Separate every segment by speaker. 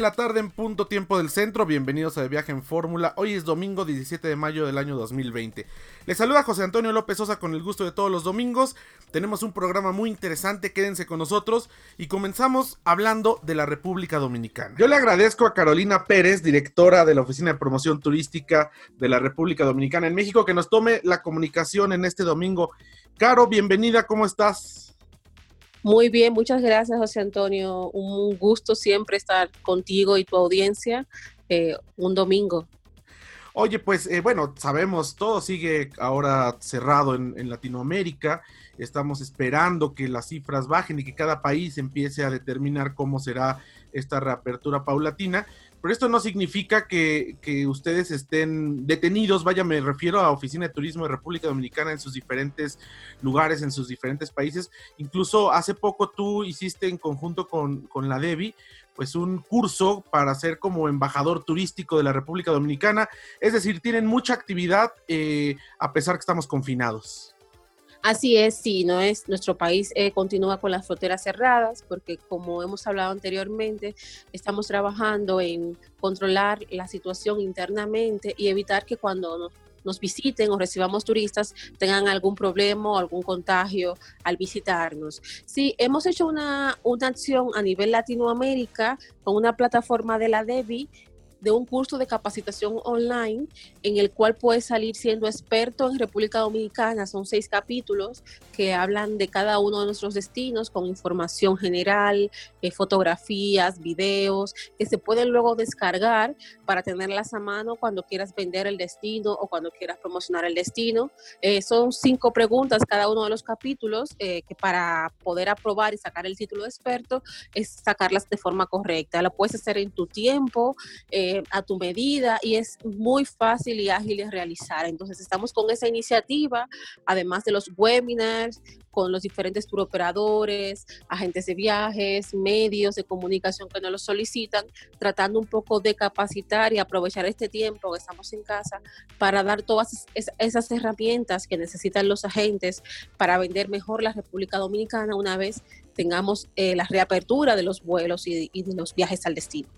Speaker 1: La tarde en punto tiempo del centro, bienvenidos a De Viaje en Fórmula. Hoy es domingo 17 de mayo del año 2020. Les saluda José Antonio López Sosa con el gusto de todos los domingos. Tenemos un programa muy interesante, quédense con nosotros y comenzamos hablando de la República Dominicana. Yo le agradezco a Carolina Pérez, directora de la Oficina de Promoción Turística de la República Dominicana en México, que nos tome la comunicación en este domingo. Caro, bienvenida, ¿cómo estás?
Speaker 2: Muy bien, muchas gracias José Antonio. Un gusto siempre estar contigo y tu audiencia eh, un domingo.
Speaker 1: Oye, pues eh, bueno, sabemos, todo sigue ahora cerrado en, en, Latinoamérica. Estamos esperando que las cifras bajen y que cada país empiece a determinar cómo será esta reapertura paulatina. Pero esto no significa que, ustedes estén detenidos, vaya, me refiero a Oficina de Turismo de República Dominicana en sus diferentes lugares, en sus diferentes países. Incluso hace poco tú hiciste en conjunto con, la DEBI, pues un curso para ser como embajador turístico de la República Dominicana. Es decir, tienen mucha actividad eh, a pesar que estamos confinados.
Speaker 2: Así es, sí, no es nuestro país eh, continúa con las fronteras cerradas porque como hemos hablado anteriormente, estamos trabajando en controlar la situación internamente y evitar que cuando nos, visiten o recibamos turistas tengan algún problema o algún contagio al visitarnos. Sí, hemos hecho una, una acción a nivel Latinoamérica con una plataforma de la DEBI de un curso de capacitación online en el cual puedes salir siendo experto en República Dominicana. Son seis capítulos que hablan de cada uno de nuestros destinos con información general, eh, fotografías, videos, que se pueden luego descargar para tenerlas a mano cuando quieras vender el destino o cuando quieras promocionar el destino. Eh, son cinco preguntas cada uno de los capítulos eh, que para poder aprobar y sacar el título de experto es sacarlas de forma correcta. Lo puedes hacer en tu tiempo. Eh, a tu medida y es muy fácil y ágil de realizar. Entonces estamos con esa iniciativa, además de los webinars, con los diferentes turoperadores, agentes de viajes, medios de comunicación que nos lo solicitan, tratando un poco de capacitar y aprovechar este tiempo que estamos en casa para dar todas esas herramientas que necesitan los agentes para vender mejor la República Dominicana una vez tengamos eh, la reapertura de los vuelos y de los viajes al destino.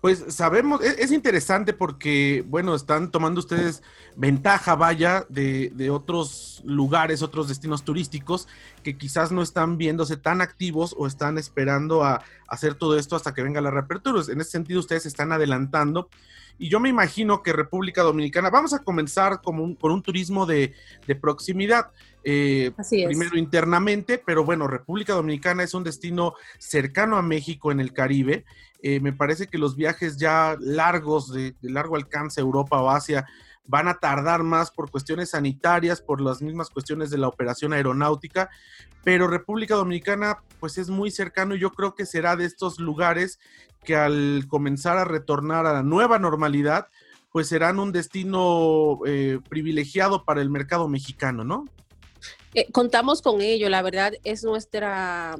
Speaker 1: Pues sabemos, e-, es, interesante porque, bueno, están tomando ustedes ventaja, vaya, de, de, otros lugares, otros destinos turísticos que quizás no están viéndose tan activos o están esperando a, hacer todo esto hasta que venga la reapertura. En ese sentido, ustedes están adelantando. Y yo me imagino que República Dominicana, vamos a comenzar como un, con un turismo de, de proximidad. Eh, primero internamente, pero bueno, República Dominicana es un destino cercano a México en el Caribe eh, me parece que los viajes ya largos, de, largo alcance, Europa o Asia, van a tardar más por cuestiones sanitarias, por las mismas cuestiones de la operación aeronáutica, pero República Dominicana pues es muy cercano y yo creo que será de estos lugares que al comenzar a retornar a la nueva normalidad, pues serán un destino eh, privilegiado para el mercado mexicano, ¿no?
Speaker 2: Eh, contamos con ello, la verdad es nuestra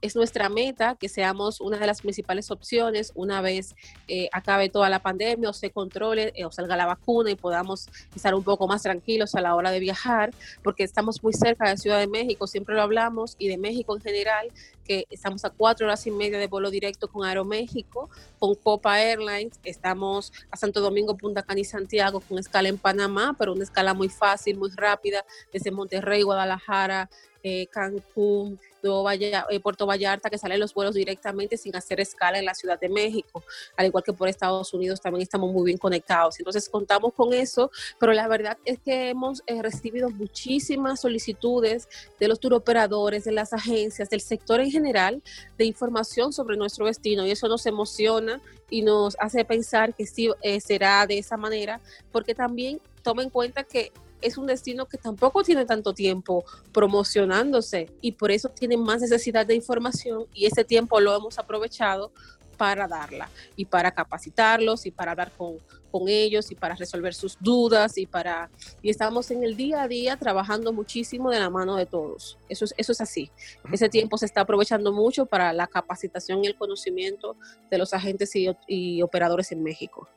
Speaker 2: es nuestra meta que seamos una de las principales opciones una vez eh, acabe toda la pandemia o se controle eh, o salga la vacuna y podamos estar un poco más tranquilos a la hora de viajar, porque estamos muy cerca de Ciudad de México, siempre lo hablamos, y de México en general, que estamos a cuatro horas y media de vuelo directo con Aeroméxico, con Copa Airlines, estamos a Santo Domingo, Punta Cana y Santiago con escala en Panamá, pero una escala muy fácil, muy rápida, desde Monterrey, Guadalajara, eh, Cancún, eh, Puerto Vallarta, que salen los vuelos directamente sin hacer escala en la Ciudad de México, al igual que por Estados Unidos también estamos muy bien conectados. Entonces contamos con eso, pero la verdad es que hemos eh, recibido muchísimas solicitudes de los turoperadores, de las agencias, del sector en general, de información sobre nuestro destino y eso nos emociona y nos hace pensar que sí eh, será de esa manera, porque también toma en cuenta que es un destino que tampoco tiene tanto tiempo promocionándose y por eso tiene más necesidad de información y ese tiempo lo hemos aprovechado para darla y para capacitarlos y para hablar con, con ellos y para resolver sus dudas y para y estamos en el día a día trabajando muchísimo de la mano de todos. Eso es, eso es así. Ese tiempo se está aprovechando mucho para la capacitación y el conocimiento de los agentes y operadores en México.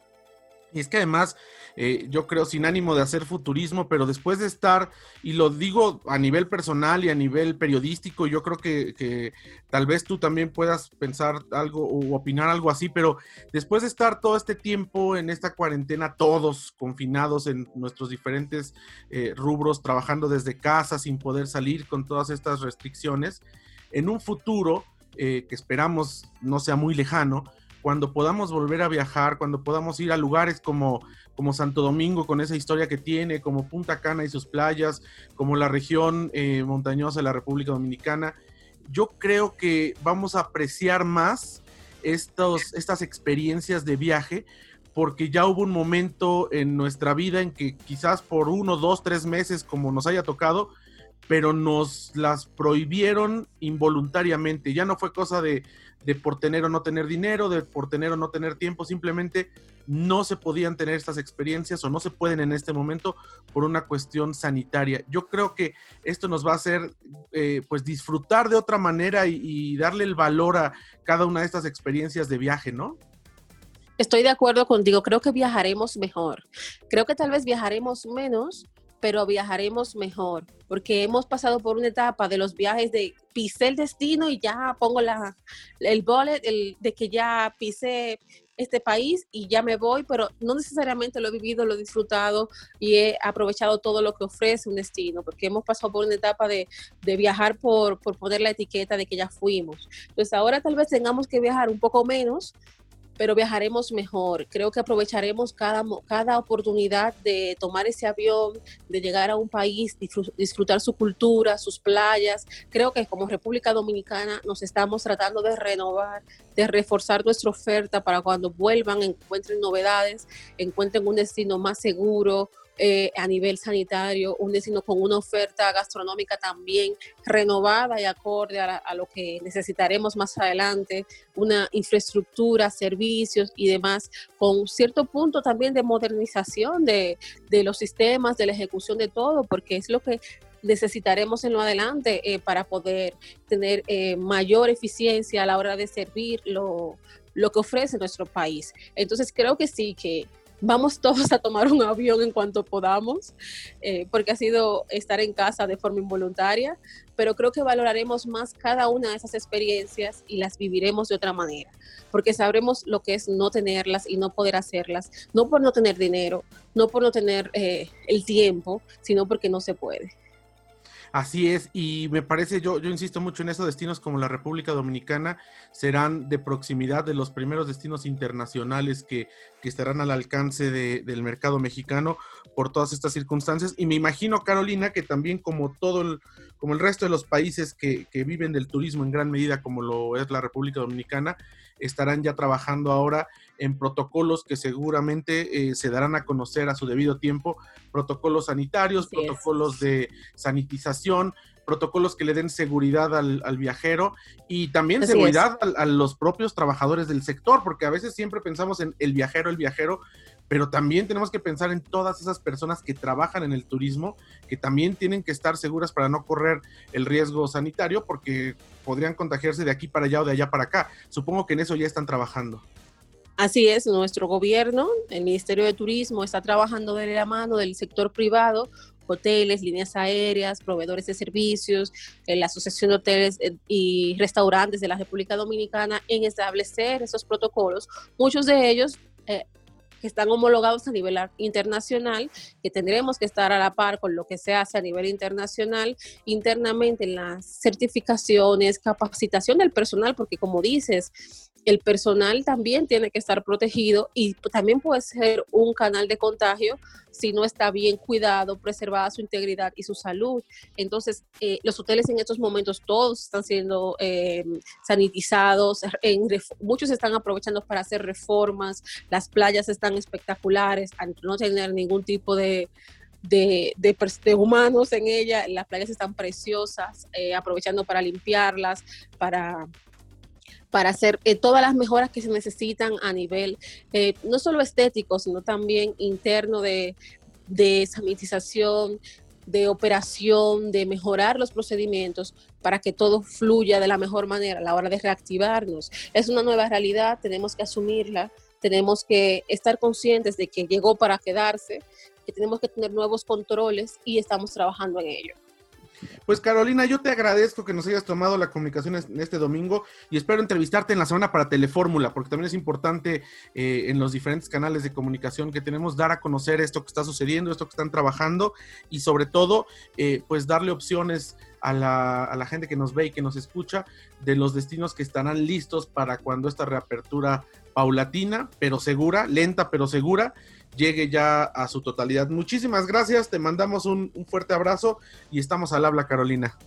Speaker 1: Y es que además, eh, yo creo, sin ánimo de hacer futurismo, pero después de estar, y lo digo a nivel personal y a nivel periodístico, yo creo que, tal vez tú también puedas pensar algo o opinar algo así, pero después de estar todo este tiempo en esta cuarentena, todos confinados en nuestros diferentes eh, rubros, trabajando desde casa, sin poder salir con todas estas restricciones, en un futuro eh, que esperamos no sea muy lejano, cuando podamos volver a viajar, cuando podamos ir a lugares como, como Santo Domingo con esa historia que tiene, como Punta Cana y sus playas, como la región eh, montañosa de la República Dominicana, yo creo que vamos a apreciar más estos, estas experiencias de viaje porque ya hubo un momento en nuestra vida en que quizás por uno, dos, tres meses, como nos haya tocado, pero nos las prohibieron involuntariamente. Ya no fue cosa de, de por tener o no tener dinero, de por tener o no tener tiempo, simplemente no se podían tener estas experiencias o no se pueden en este momento por una cuestión sanitaria. Yo creo que esto nos va a hacer eh, pues disfrutar de otra manera y, y darle el valor a cada una de estas experiencias de viaje, ¿no?
Speaker 2: Estoy de acuerdo contigo, creo que viajaremos mejor. Creo que tal vez viajaremos menos, pero viajaremos mejor, porque hemos pasado por una etapa de los viajes de pisé el destino y ya pongo la, el bullet el, de que ya pisé este país y ya me voy, pero no necesariamente lo he vivido, lo he disfrutado y he aprovechado todo lo que ofrece un destino, porque hemos pasado por una etapa de, de viajar por, por poner la etiqueta de que ya fuimos. Entonces ahora tal vez tengamos que viajar un poco menos, pero viajaremos mejor. Creo que aprovecharemos cada, cada oportunidad de tomar ese avión, de llegar a un país, disfrutar su cultura, sus playas. Creo que como República Dominicana nos estamos tratando de renovar, de reforzar nuestra oferta para cuando vuelvan, encuentren novedades, encuentren un destino más seguro, eh, a nivel sanitario, un destino con una oferta gastronómica también renovada y acorde a, lo que necesitaremos más adelante, una infraestructura, servicios y demás, con cierto punto también de modernización de, los sistemas, de la ejecución de todo, porque es lo que necesitaremos en lo adelante eh, para poder tener eh, mayor eficiencia a la hora de servir lo, lo que ofrece nuestro país. Entonces creo que sí, que vamos todos a tomar un avión en cuanto podamos, eh, porque ha sido estar en casa de forma involuntaria, pero creo que valoraremos más cada una de esas experiencias y las viviremos de otra manera, porque sabremos lo que es no tenerlas y no poder hacerlas, no por no tener dinero, no por no tener eh, el tiempo, sino porque no se puede.
Speaker 1: Así es, y me parece, yo, yo insisto mucho en eso, destinos como la República Dominicana serán de proximidad de los primeros destinos internacionales que, estarán al alcance del mercado mexicano por todas estas circunstancias. Y me imagino, Carolina, que también como todo el, como el resto de los países que, que viven del turismo en gran medida, como lo es la República Dominicana, estarán ya trabajando ahora en protocolos que seguramente eh, se darán a conocer a su debido tiempo, protocolos sanitarios, protocolos de sanitización, protocolos que le den seguridad al, viajero y también seguridad a, los propios trabajadores del sector, porque a veces siempre pensamos en el viajero, el viajero, pero también tenemos que pensar en todas esas personas que trabajan en el turismo, que también tienen que estar seguras para no correr el riesgo sanitario, porque podrían contagiarse de aquí para allá o de allá para acá. Supongo que en eso ya están trabajando.
Speaker 2: Así es, nuestro gobierno, el Ministerio de Turismo, está trabajando de la mano del sector privado, hoteles, líneas aéreas, proveedores de servicios, eh, la Asociación de Hoteles eh, y Restaurantes de la República Dominicana en establecer esos protocolos. Muchos de ellos eh, que están homologados a nivel internacional, que tendremos que estar a la par con lo que se hace a nivel internacional, internamente en las certificaciones, capacitación del personal, porque como dices, el personal también tiene que estar protegido y también puede ser un canal de contagio si no está bien cuidado, preservada su integridad y su salud. Entonces, eh, los hoteles en estos momentos todos están siendo eh, sanitizados, muchos están aprovechando para hacer reformas, las playas están espectaculares, no tener ningún tipo de, de, humanos en ella. Las playas están preciosas, eh, aprovechando para limpiarlas, para para hacer eh, todas las mejoras que se necesitan a nivel eh, no solo estético, sino también interno de, de sanitización, de operación, de mejorar los procedimientos para que todo fluya de la mejor manera a la hora de reactivarnos. Es una nueva realidad, tenemos que asumirla, tenemos que estar conscientes de que llegó para quedarse, que tenemos que tener nuevos controles y estamos trabajando en ello.
Speaker 1: Pues Carolina, yo te agradezco que nos hayas tomado la comunicación este domingo y espero entrevistarte en la semana para Telefórmula, porque también es importante eh, en los diferentes canales de comunicación que tenemos dar a conocer esto que está sucediendo, esto que están trabajando y sobre todo, eh, pues darle opciones a la, a la gente que nos ve y que nos escucha de los destinos que estarán listos para cuando esta reapertura paulatina, pero segura, lenta, pero segura, llegue ya a su totalidad. Muchísimas gracias, te mandamos un, fuerte abrazo y estamos al habla, Carolina.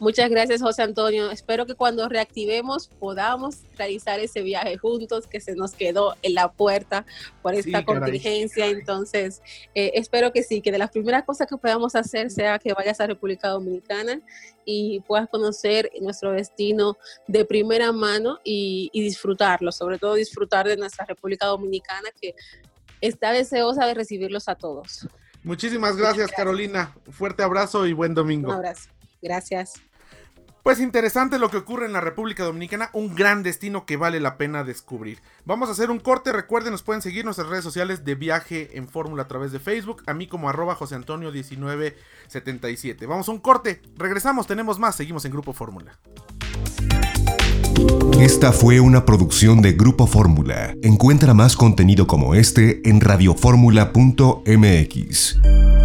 Speaker 2: Muchas gracias, José Antonio. Espero que cuando reactivemos podamos realizar ese viaje juntos que se nos quedó en la puerta por esta contingencia. Entonces, eh, espero que sí, que de las primeras cosas que podamos hacer sea que vayas a República Dominicana y puedas conocer nuestro destino de primera mano y disfrutarlo, sobre todo disfrutar de nuestra República Dominicana, que está deseosa de recibirlos a todos.
Speaker 1: Muchísimas gracias, Carolina. Fuerte abrazo y buen domingo.
Speaker 2: Un abrazo. Gracias.
Speaker 1: Pues interesante lo que ocurre en la República Dominicana, un gran destino que vale la pena descubrir. Vamos a hacer un corte, recuerden, nos pueden seguir en nuestras redes sociales de viaje en fórmula a través de Facebook, a mí como arroba José Antonio 1977. Vamos a un corte, regresamos, tenemos más, seguimos en Grupo Fórmula.
Speaker 3: Esta fue una producción de Grupo Fórmula. Encuentra más contenido como este en radioformula.mx.